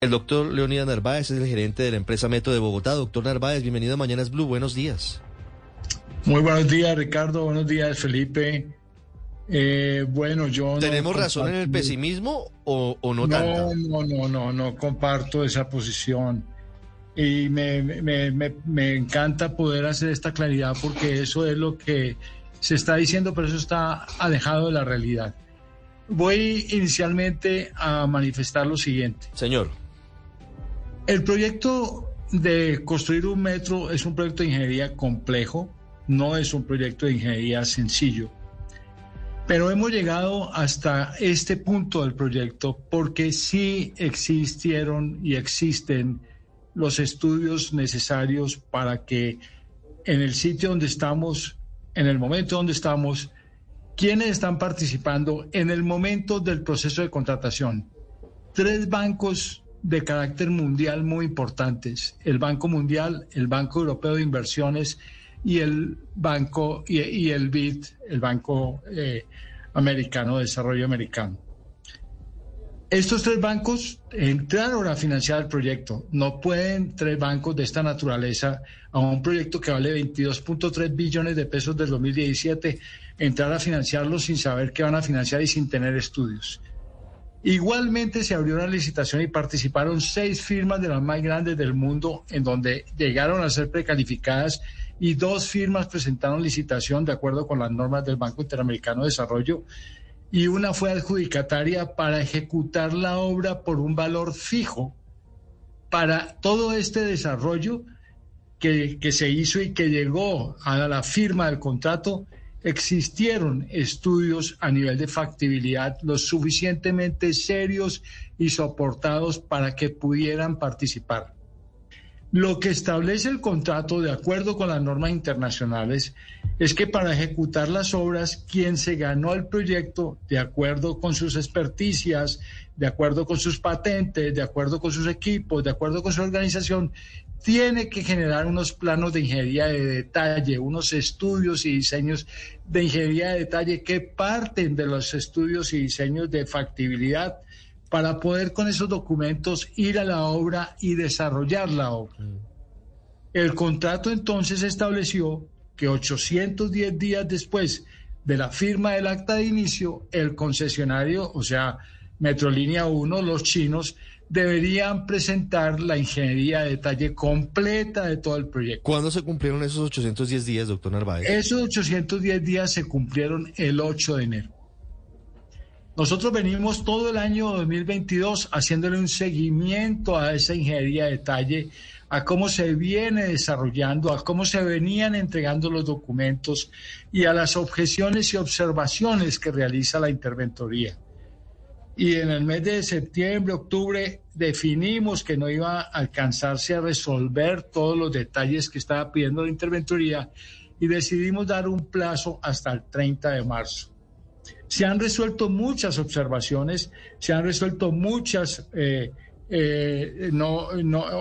El doctor Leonidas Narváez es el gerente de la empresa Metro de Bogotá. Doctor Narváez, bienvenido a Mañanas Blue. Buenos días. Muy buenos días, Ricardo. Buenos días, Felipe. Eh, bueno, yo... ¿Tenemos razón en el pesimismo o, no, no tanto? No, no, no, no comparto esa posición. Y me, me, me, me encanta poder hacer esta claridad porque eso es lo que se está diciendo, pero eso está alejado de la realidad. Voy inicialmente a manifestar lo siguiente. Señor. El proyecto de construir un metro es un proyecto de ingeniería complejo, no es un proyecto de ingeniería sencillo. Pero hemos llegado hasta este punto del proyecto porque sí existieron y existen los estudios necesarios para que en el sitio donde estamos, en el momento donde estamos, quienes están participando en el momento del proceso de contratación. Tres bancos de carácter mundial muy importantes, el Banco Mundial, el Banco Europeo de Inversiones y el Banco y, el BID, el Banco eh, Americano de Desarrollo Americano. Estos tres bancos entraron a financiar el proyecto. No pueden tres bancos de esta naturaleza a un proyecto que vale 22.3 billones de pesos del 2017 entrar a financiarlo sin saber qué van a financiar y sin tener estudios. Igualmente se abrió una licitación y participaron seis firmas de las más grandes del mundo en donde llegaron a ser precalificadas y dos firmas presentaron licitación de acuerdo con las normas del Banco Interamericano de Desarrollo y una fue adjudicataria para ejecutar la obra por un valor fijo para todo este desarrollo que, que se hizo y que llegó a la firma del contrato existieron estudios a nivel de factibilidad lo suficientemente serios y soportados para que pudieran participar. Lo que establece el contrato, de acuerdo con las normas internacionales, es que para ejecutar las obras, quien se ganó el proyecto, de acuerdo con sus experticias, de acuerdo con sus patentes, de acuerdo con sus equipos, de acuerdo con su organización, tiene que generar unos planos de ingeniería de detalle, unos estudios y diseños de ingeniería de detalle que parten de los estudios y diseños de factibilidad para poder con esos documentos ir a la obra y desarrollar la obra. Mm. El contrato entonces estableció que 810 días después de la firma del acta de inicio, el concesionario, o sea, Metrolínea 1, los chinos, deberían presentar la ingeniería de detalle completa de todo el proyecto. ¿Cuándo se cumplieron esos 810 días, doctor Narváez? Esos 810 días se cumplieron el 8 de enero. Nosotros venimos todo el año 2022 haciéndole un seguimiento a esa ingeniería de detalle, a cómo se viene desarrollando, a cómo se venían entregando los documentos y a las objeciones y observaciones que realiza la interventoría y en el mes de septiembre, octubre, definimos que no iba a alcanzarse a resolver todos los detalles que estaba pidiendo la interventoría y decidimos dar un plazo hasta el 30 de marzo. Se han resuelto muchas observaciones, se han resuelto muchas eh, eh, no,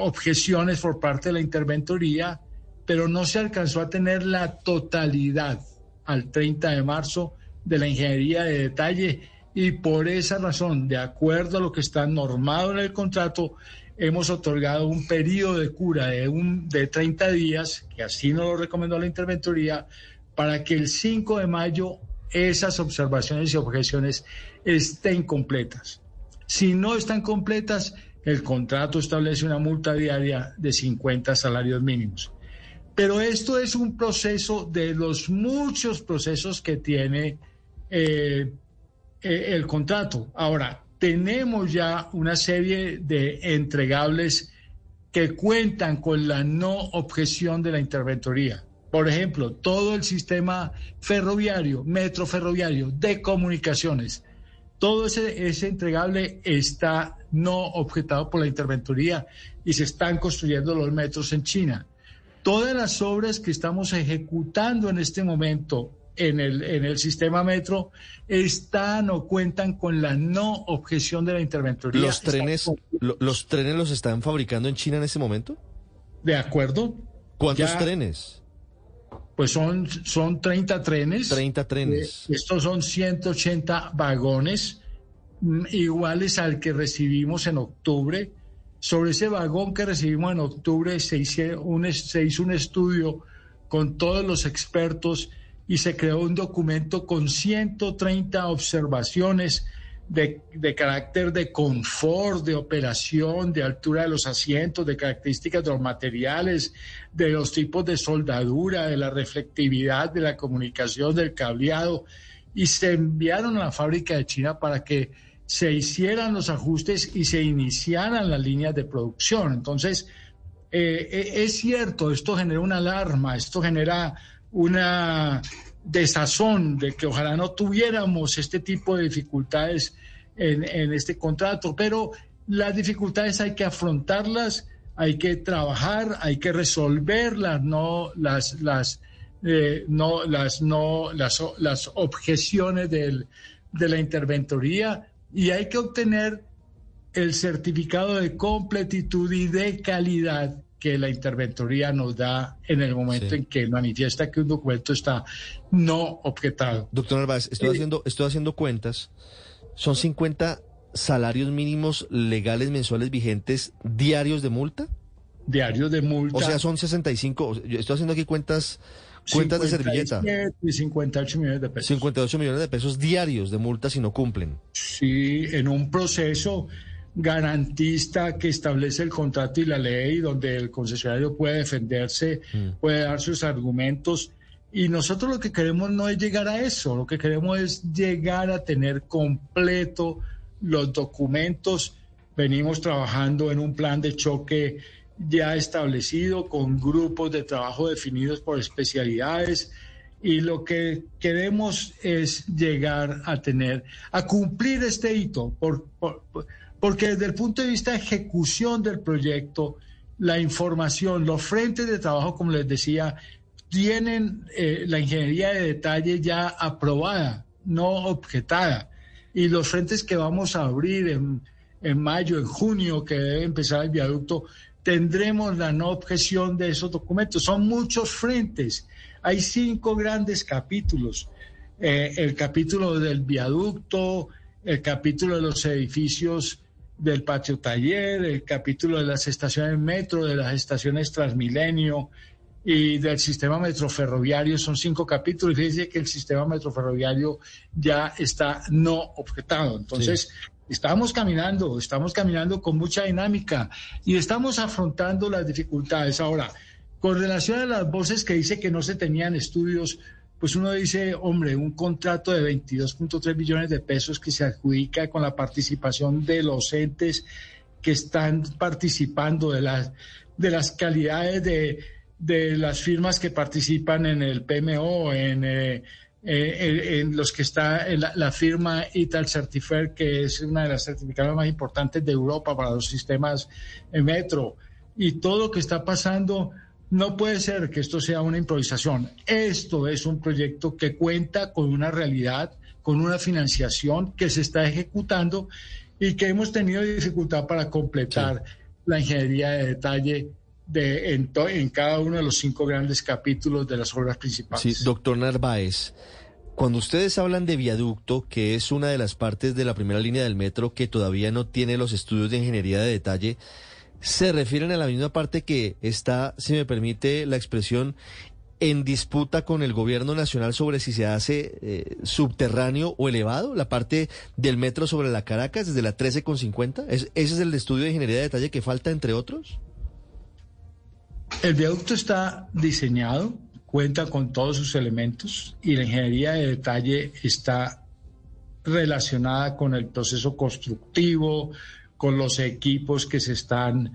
objeciones por parte de la interventoría, pero no se alcanzó a tener la totalidad al 30 de marzo de la ingeniería de detalle y por esa razón, de acuerdo a lo que está normado en el contrato, hemos otorgado un periodo de cura de, un, de 30 días, que así nos lo recomendó la interventoría, para que el 5 de mayo esas observaciones y objeciones estén completas. Si no están completas, el contrato establece una multa diaria de 50 salarios mínimos. Pero esto es un proceso de los muchos procesos que tiene eh, eh, el contrato. Ahora, tenemos ya una serie de entregables que cuentan con la no objeción de la interventoría. Por ejemplo, todo el sistema ferroviario, metro ferroviario, de comunicaciones, todo ese, ese entregable está no objetado por la interventoría y se están construyendo los metros en China. Todas las obras que estamos ejecutando en este momento en el, en el sistema metro están o cuentan con la no objeción de la interventoría. ¿Los trenes, ¿Los trenes los están fabricando en China en ese momento? De acuerdo. ¿Cuántos trenes? Pues son, son 30 trenes. 30 trenes. Eh, estos son 180 vagones mm, iguales al que recibimos en octubre. Sobre ese vagón que recibimos en octubre se hizo un, se hizo un estudio con todos los expertos y se creó un documento con 130 observaciones de, carácter de confort, de operación, de altura de los asientos, de características de los materiales, de los tipos de soldadura, de la reflectividad, de la comunicación, del cableado, y se enviaron a la fábrica de China para que se hicieran los ajustes y se iniciaran las líneas de producción. Entonces, eh, eh, es cierto, esto genera una alarma, esto genera una desazón de que ojalá no tuviéramos este tipo de dificultades en, este contrato, pero las dificultades hay que afrontarlas, hay que trabajar, hay que resolverlas, no las, las, eh, no, las, no, las, las objeciones de la interventoría y hay que obtener el certificado de completitud y de calidad que la interventoría nos da en el momento en que manifiesta que un documento está no objetado. Doctor Narváez, estoy, haciendo, estoy haciendo cuentas. ¿Son 50 salarios mínimos legales mensuales vigentes diarios de multa? Diarios de multa. O sea, son 65. Estoy haciendo aquí cuentas Cuentas de servilleta. Y 58 millones de pesos. 58 millones de pesos diarios de multas si no cumplen. Sí, en un proceso garantista que establece el contrato y la ley, donde el concesionario puede defenderse, mm. puede dar sus argumentos. Y nosotros lo que queremos no es llegar a eso, lo que queremos es llegar a tener completo los documentos. Venimos trabajando en un plan de choque ya establecido con grupos de trabajo definidos por especialidades y lo que queremos es llegar a tener, a cumplir este hito, porque desde el punto de vista de ejecución del proyecto, la información, los frentes de trabajo, como les decía, tienen eh, la ingeniería de detalle ya aprobada, no objetada, y los frentes que vamos a abrir en, en mayo, en junio, que debe empezar el viaducto, tendremos la no objeción de esos documentos. Son muchos frentes. Hay cinco grandes capítulos. Eh, el capítulo del viaducto, el capítulo de los edificios del patio taller, el capítulo de las estaciones metro, de las estaciones Transmilenio y del sistema metroferroviario. Son cinco capítulos. Fíjense que el sistema metroferroviario ya está no objetado. Entonces, Estamos caminando, estamos caminando con mucha dinámica y estamos afrontando las dificultades. Ahora, con relación a las voces que dice que no se tenían estudios, pues uno dice, hombre, un contrato de 22.3 billones de pesos que se adjudica con la participación de los entes que están participando de las, de las calidades de, de las firmas que participan en el PMO, en... Eh, eh, en los que está la, firma Ital Certifer, que es una de las certificadas más importantes de Europa para los sistemas metro. Y todo lo que está pasando, no puede ser que esto sea una improvisación. Esto es un proyecto que cuenta con una realidad, con una financiación que se está ejecutando y que hemos tenido dificultad para completar la ingeniería de detalle de, en, en, cada uno de los cinco grandes capítulos de las obras principales. Sí, doctor Narváez, cuando ustedes hablan de viaducto, que es una de las partes de la primera línea del metro que todavía no tiene los estudios de ingeniería de detalle, se refieren a la misma parte que está, si me permite la expresión, en disputa con el gobierno nacional sobre si se hace eh, subterráneo o elevado, la parte del metro sobre la Caracas desde la 13,50. ¿Es, ¿Ese es el estudio de ingeniería de detalle que falta, entre otros? El viaducto está diseñado cuenta con todos sus elementos y la ingeniería de detalle está relacionada con el proceso constructivo, con los equipos que se están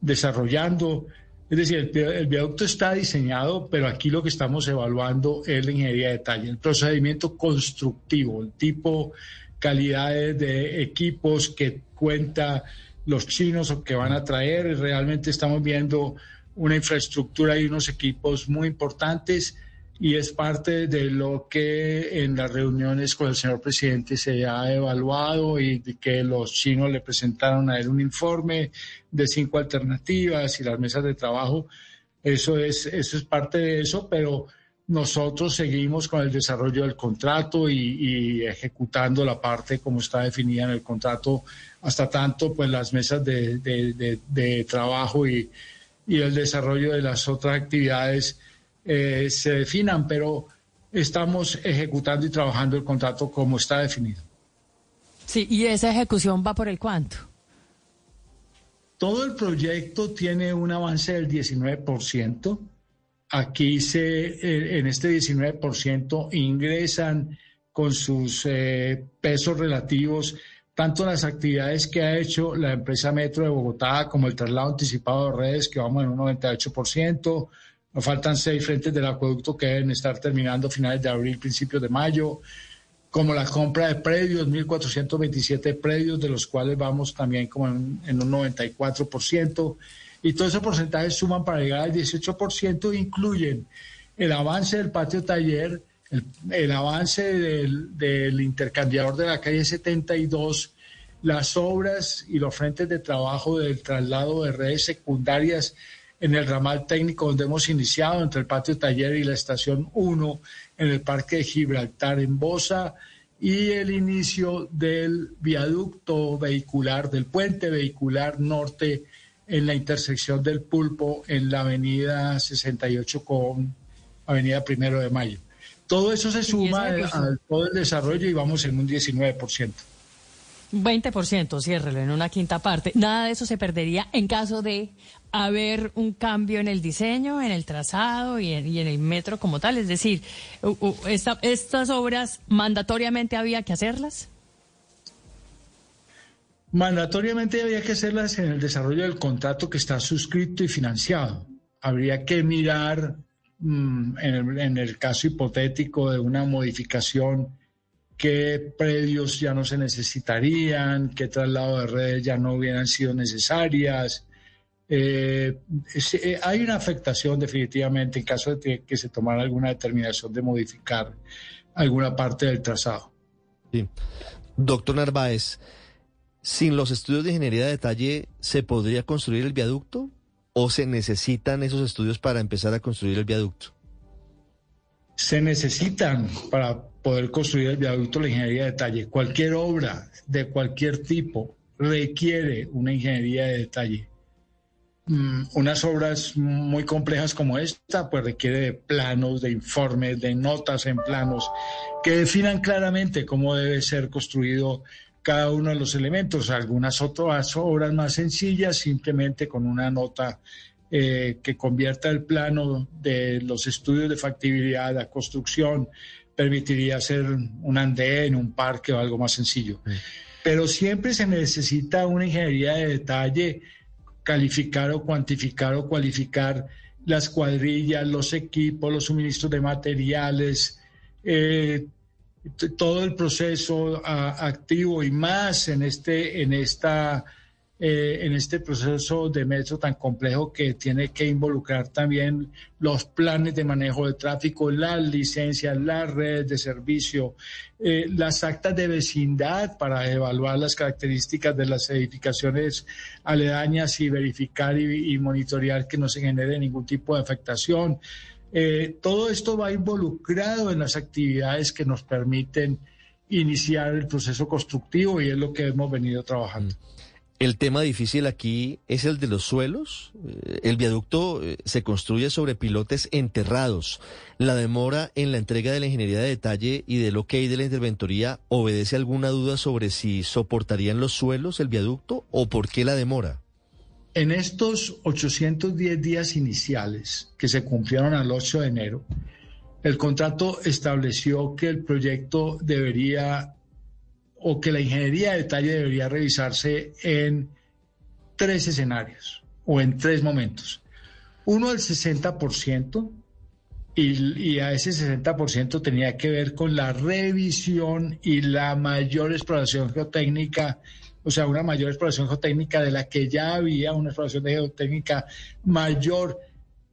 desarrollando. Es decir, el, viaducto está diseñado, pero aquí lo que estamos evaluando es la ingeniería de detalle, el procedimiento constructivo, el tipo, calidades de equipos que cuenta los chinos o que van a traer. Realmente estamos viendo una infraestructura y unos equipos muy importantes y es parte de lo que en las reuniones con el señor presidente se ha evaluado y de que los chinos le presentaron a él un informe de cinco alternativas y las mesas de trabajo. Eso es, eso es parte de eso, pero nosotros seguimos con el desarrollo del contrato y, ejecutando la parte como está definida en el contrato, hasta tanto pues las mesas de, trabajo y, el desarrollo de las otras actividades eh, se definan, pero estamos ejecutando y trabajando el contrato como está definido. Sí, y esa ejecución va por el cuánto. Todo el proyecto tiene un avance del 19%. Aquí se, eh, en este 19% ingresan con sus eh, pesos relativos tanto las actividades que ha hecho la empresa Metro de Bogotá como el traslado anticipado de redes, que vamos en un 98%. Nos faltan seis frentes del acueducto que deben estar terminando finales de abril, principios de mayo, como la compra de predios, 1.427 predios, de los cuales vamos también como en, en un 94% y todos esos porcentajes suman para llegar al 18% e incluyen el avance del patio taller, el, avance del, del, intercambiador de la calle 72, las obras y los frentes de trabajo del traslado de redes secundarias en el ramal técnico donde hemos iniciado entre el patio taller y la estación 1 en el Parque de Gibraltar en Bosa y el inicio del viaducto vehicular, del puente vehicular norte en la intersección del Pulpo en la avenida 68 con avenida Primero de Mayo. Todo eso se suma a todo el desarrollo y vamos en un 19%. 20%, ciérrelo en una quinta parte. Nada de eso se perdería en caso de haber un cambio en el diseño, en el trazado y en, el metro como tal. Es decir, ¿estas obras mandatoriamente había que hacerlas? Mandatoriamente había que hacerlas en el desarrollo del contrato que está suscrito y financiado. Habría que mirar mm, en, el, caso hipotético de una modificación qué predios ya no se necesitarían, qué traslado de redes ya no hubieran sido necesarias. Eh, eh, hay una afectación definitivamente en caso de que se tomara alguna determinación de modificar alguna parte del trazado. Sí. Doctor Narváez, ¿Sin los estudios de ingeniería de detalle se podría construir el viaducto o se necesitan esos estudios para empezar a construir el viaducto? Se necesitan para poder construir el viaducto la ingeniería de detalle. Cualquier obra de cualquier tipo requiere una ingeniería de detalle. Mm, unas obras muy complejas como esta, pues requiere de planos, de informes, de notas en planos que definan claramente cómo debe ser construido cada uno de los elementos. Algunas otras obras más sencillas, simplemente con una nota eh, que convierta el plano de los estudios de factibilidad, la construcción, permitiría hacer un andén, un parque o algo más sencillo. Pero siempre se necesita una ingeniería de detalle, calificar o cuantificar o cualificar las cuadrillas, los equipos, los suministros de materiales, eh, todo el proceso activo y más en este, en esta, eh, en este proceso de metro tan complejo que tiene que involucrar también los planes de manejo de tráfico, las licencias, las redes de servicio, eh, las actas de vecindad para evaluar las características de las edificaciones aledañas y verificar y monitorear que no se genere ningún tipo de afectación. Eh, todo esto va involucrado en las actividades que nos permiten iniciar el proceso constructivo y es lo que hemos venido trabajando. El tema difícil aquí es el de los suelos. Eh, el viaducto eh, se construye sobre pilotes enterrados. ¿La demora en la entrega de la ingeniería de detalle y del ok de la interventoría obedece alguna duda sobre si soportarían los suelos el viaducto o por qué la demora? En estos 810 días iniciales que se cumplieron al 8 de enero, el contrato estableció que el proyecto debería o que la ingeniería de detalle debería revisarse en tres escenarios o en tres momentos. Uno, el 60%, y, y, a ese 60% tenía que ver con la revisión y la mayor exploración geotécnica o sea, una mayor exploración geotécnica de la que ya había una exploración de geotécnica mayor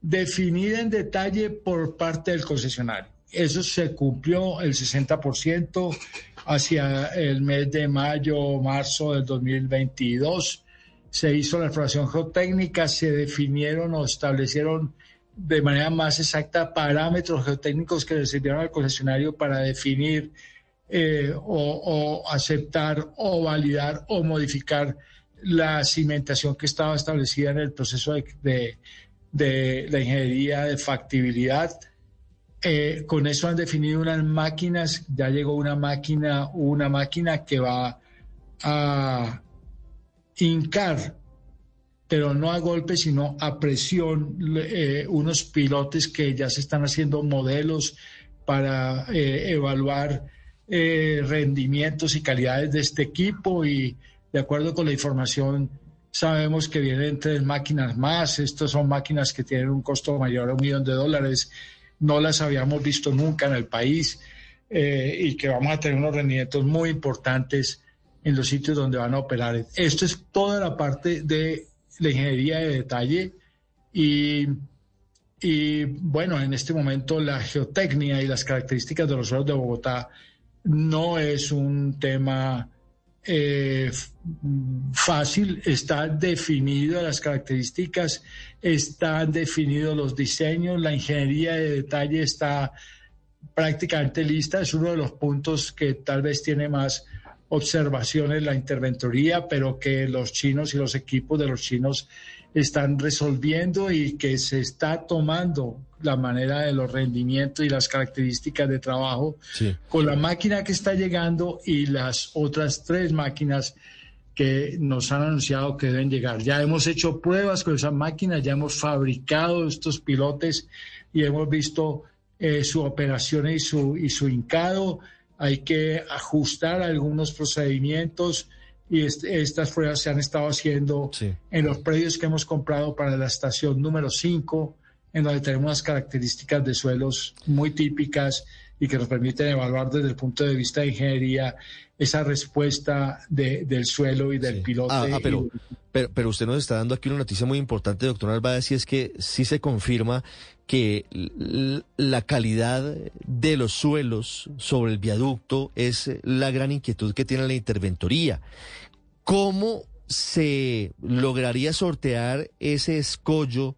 definida en detalle por parte del concesionario. Eso se cumplió el 60% hacia el mes de mayo, marzo del 2022. Se hizo la exploración geotécnica, se definieron o establecieron de manera más exacta parámetros geotécnicos que le sirvieron al concesionario para definir eh, o, aceptar o validar o modificar la cimentación que estaba establecida en el proceso de, la ingeniería de factibilidad. Eh, con eso han definido unas máquinas, ya llegó una máquina, una máquina que va a hincar pero no a golpe, sino a presión, eh, unos pilotes que ya se están haciendo modelos para eh, evaluar rendimientos y calidades de este equipo. Y de acuerdo con la información sabemos que vienen tres máquinas más, estas son máquinas que tienen un costo mayor a un millón de dólares, no las habíamos visto nunca en el país y que vamos a tener unos rendimientos muy importantes en los sitios donde van a operar. Esto es toda la parte de la ingeniería de detalle y, y, bueno, en este momento la geotecnia y las características de los suelos de Bogotá no es un tema eh, fácil, está definido las características, están definidos los diseños, la ingeniería de detalle está prácticamente lista, es uno de los puntos que tal vez tiene más observaciones la interventoría, pero que los chinos y los equipos de los chinos están resolviendo y que se está tomando la manera de los rendimientos y las características de trabajo con la máquina que está llegando y las otras tres máquinas que nos han anunciado que deben llegar. Ya hemos hecho pruebas con esas máquinas, ya hemos fabricado estos pilotes y hemos visto eh, su operación y su, y su hincado hay que ajustar algunos procedimientos y estas pruebas se han estado haciendo en los predios que hemos comprado para la estación número 5, en donde tenemos unas características de suelos muy típicas y que nos permiten evaluar desde el punto de vista de ingeniería esa respuesta del suelo y del piloto. Ah, ah, pero, pero, usted nos está dando aquí una noticia muy importante, doctor Narváez, y es que sí se confirma que la calidad de los suelos sobre el viaducto es la gran inquietud que tiene la interventoría. ¿Cómo se lograría sortear ese escollo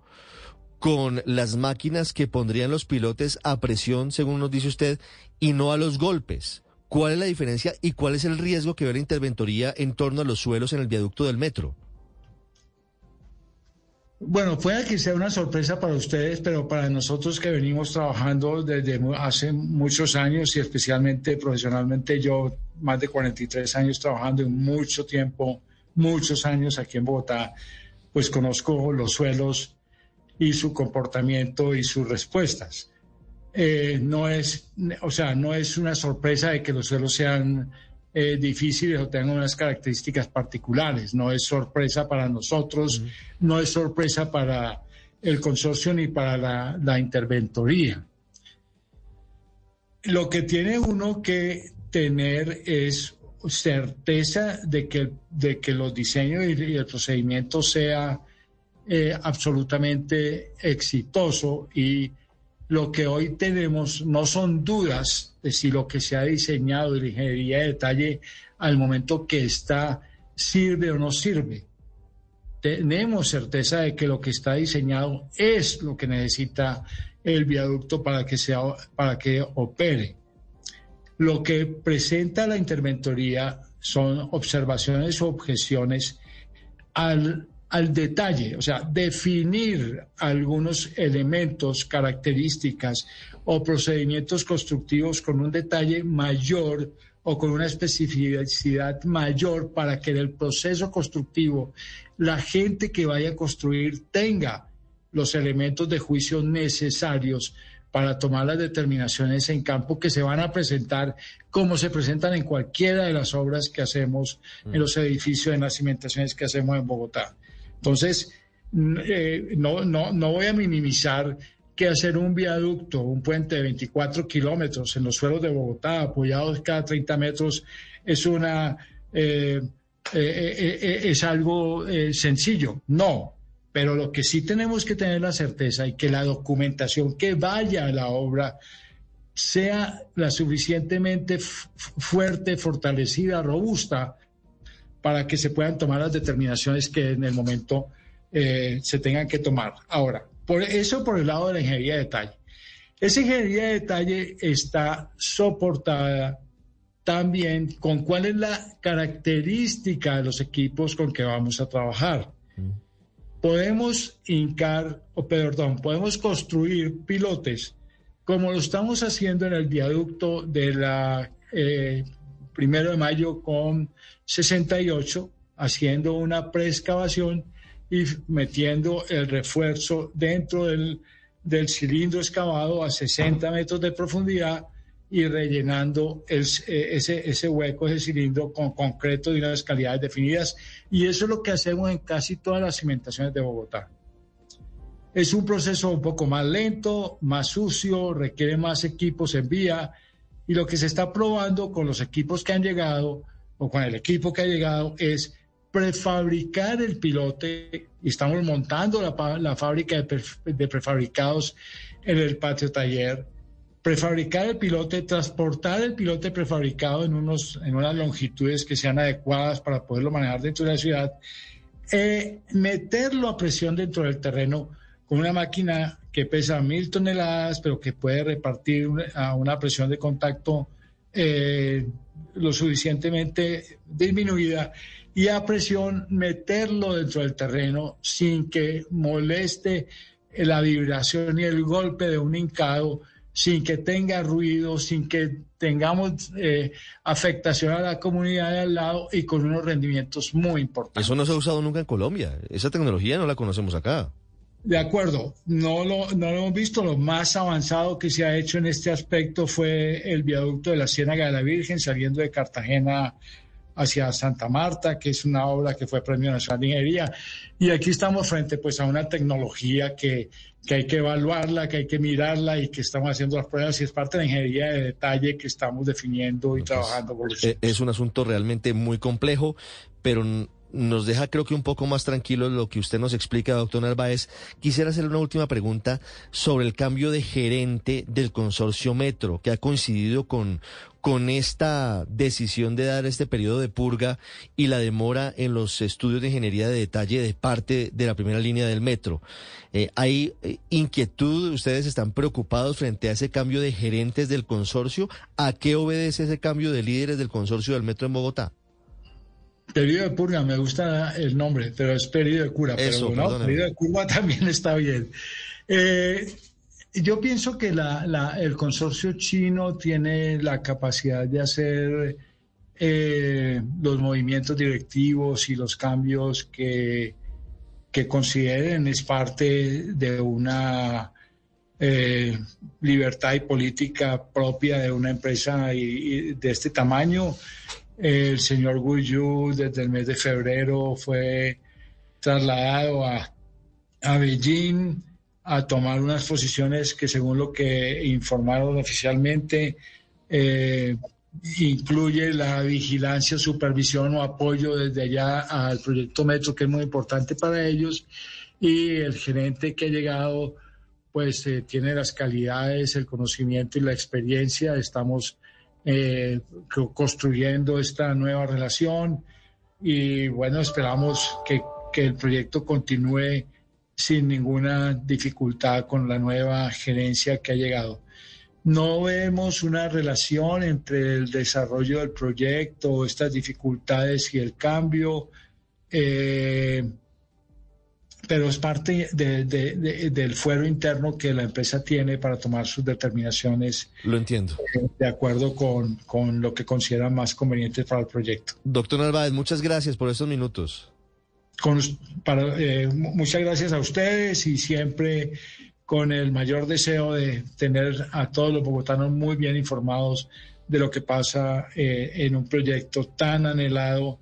con las máquinas que pondrían los pilotes a presión, según nos dice usted, y no a los golpes? ¿Cuál es la diferencia y cuál es el riesgo que ve la interventoría en torno a los suelos en el viaducto del metro? Bueno, puede que sea una sorpresa para ustedes, pero para nosotros que venimos trabajando desde hace muchos años y especialmente profesionalmente yo, más de 43 años trabajando en mucho tiempo, muchos años aquí en Bogotá, pues conozco los suelos y su comportamiento y sus respuestas. Eh, no es, o sea, no es una sorpresa de que los suelos sean eh, difíciles o tengan unas características particulares. No es sorpresa para nosotros, no es sorpresa para el consorcio ni para la, la, interventoría. Lo que tiene uno que tener es certeza de que, de que los diseños y, el procedimiento sea eh, absolutamente exitoso y lo que hoy tenemos no son dudas de si lo que se ha diseñado de ingeniería de detalle al momento que está sirve o no sirve. Tenemos certeza de que lo que está diseñado es lo que necesita el viaducto para que, sea, para que opere. Lo que presenta la interventoría son observaciones o objeciones al al detalle, o sea, definir algunos elementos, características o procedimientos constructivos con un detalle mayor o con una especificidad mayor para que en el proceso constructivo la gente que vaya a construir tenga los elementos de juicio necesarios para tomar las determinaciones en campo que se van a presentar como se presentan en cualquiera de las obras que hacemos en mm. los edificios, en las cimentaciones que hacemos en Bogotá. Entonces, eh, no, no, no voy a minimizar que hacer un viaducto, un puente de 24 kilómetros en los suelos de Bogotá, apoyados cada 30 metros, es una eh, eh, es algo sencillo. No, pero lo que sí tenemos que tener la certeza y que la documentación que vaya a la obra sea la suficientemente fuerte, fortalecida, robusta para que se puedan tomar las determinaciones que en el momento eh, se tengan que tomar. Ahora, Por eso por el lado de la ingeniería de detalle. Esa ingeniería de detalle está soportada también con cuál es la característica de los equipos con que vamos a trabajar. Podemos hincar, o perdón, podemos construir pilotes como lo estamos haciendo en el viaducto de la eh, primero de mayo con 68, haciendo una preexcavación y metiendo el refuerzo dentro del, cilindro excavado a 60 metros de profundidad y rellenando eh, ese, ese hueco, ese cilindro con concreto de unas calidades definidas. Y eso es lo que hacemos en casi todas las cimentaciones de Bogotá. Es un proceso un poco más lento, más sucio, requiere más equipos en vía y lo que se está probando con los equipos que han llegado o con el equipo que ha llegado es prefabricar el pilote. Y estamos montando la, fábrica de, prefabricados en el patio taller, prefabricar el pilote, transportar el pilote prefabricado en, unos, en unas longitudes que sean adecuadas para poderlo manejar dentro de la ciudad, eh, meterlo a presión dentro del terreno con una máquina que pesa mil toneladas, pero que puede repartir a una presión de contacto eh, lo suficientemente disminuida y a presión meterlo dentro del terreno sin que moleste la vibración y el golpe de un hincado, sin que tenga ruido, sin que tengamos eh, afectación a la comunidad de al lado y con unos rendimientos muy importantes. Eso no se ha usado nunca en Colombia. Esa tecnología no la conocemos acá. De acuerdo, no lo, no lo hemos visto. Lo más avanzado que se ha hecho en este aspecto fue el viaducto de la Ciénaga de la Virgen saliendo de Cartagena hacia Santa Marta, que es una obra que fue Premio Nacional de Ingeniería. Y aquí estamos frente pues a una tecnología que, que hay que evaluarla, que hay que mirarla y que estamos haciendo las pruebas y es parte de la ingeniería de detalle que estamos definiendo y trabajando. Eh, es un asunto realmente muy complejo, pero nos deja creo que un poco más tranquilo lo que usted nos explica, doctor Narváez. Quisiera hacerle una última pregunta sobre el cambio de gerente del consorcio Metro, que ha coincidido con, con esta decisión de dar este periodo de purga y la demora en los estudios de ingeniería de detalle de parte de la primera línea del Metro. Eh, ¿Hay eh, inquietud? ¿Ustedes están preocupados frente a ese cambio de gerentes del consorcio? ¿A qué obedece ese cambio de líderes del consorcio del Metro en Bogotá? Periodo de purga, me gusta el nombre, pero es periodo de cura. pero no, periodo de curva también está bien. Eh, yo pienso que el consorcio chino tiene la capacidad de hacer eh, los movimientos directivos y los cambios que, que consideren es parte de una eh, libertad y política propia de una empresa de este tamaño el señor Guyu desde el mes de febrero fue trasladado a, Beijing a tomar unas posiciones que según lo que informaron oficialmente eh, incluye la vigilancia, supervisión o apoyo desde allá al proyecto Metro, que es muy importante para ellos, y el gerente que ha llegado pues eh, tiene las calidades, el conocimiento y la experiencia. Estamos eh, construyendo esta nueva relación y bueno, esperamos que, que el proyecto continúe sin ninguna dificultad con la nueva gerencia que ha llegado. No vemos una relación entre el desarrollo del proyecto, estas dificultades y el cambio. Eh, pero es parte del fuero interno que la empresa tiene para tomar sus determinaciones. Lo entiendo. Eh, de acuerdo con, con, lo que considera más conveniente para el proyecto. Doctor Narváez, muchas gracias por estos minutos. Con, para, eh, muchas gracias a ustedes y siempre con el mayor deseo de tener a todos los bogotanos muy bien informados de lo que pasa eh, en un proyecto tan anhelado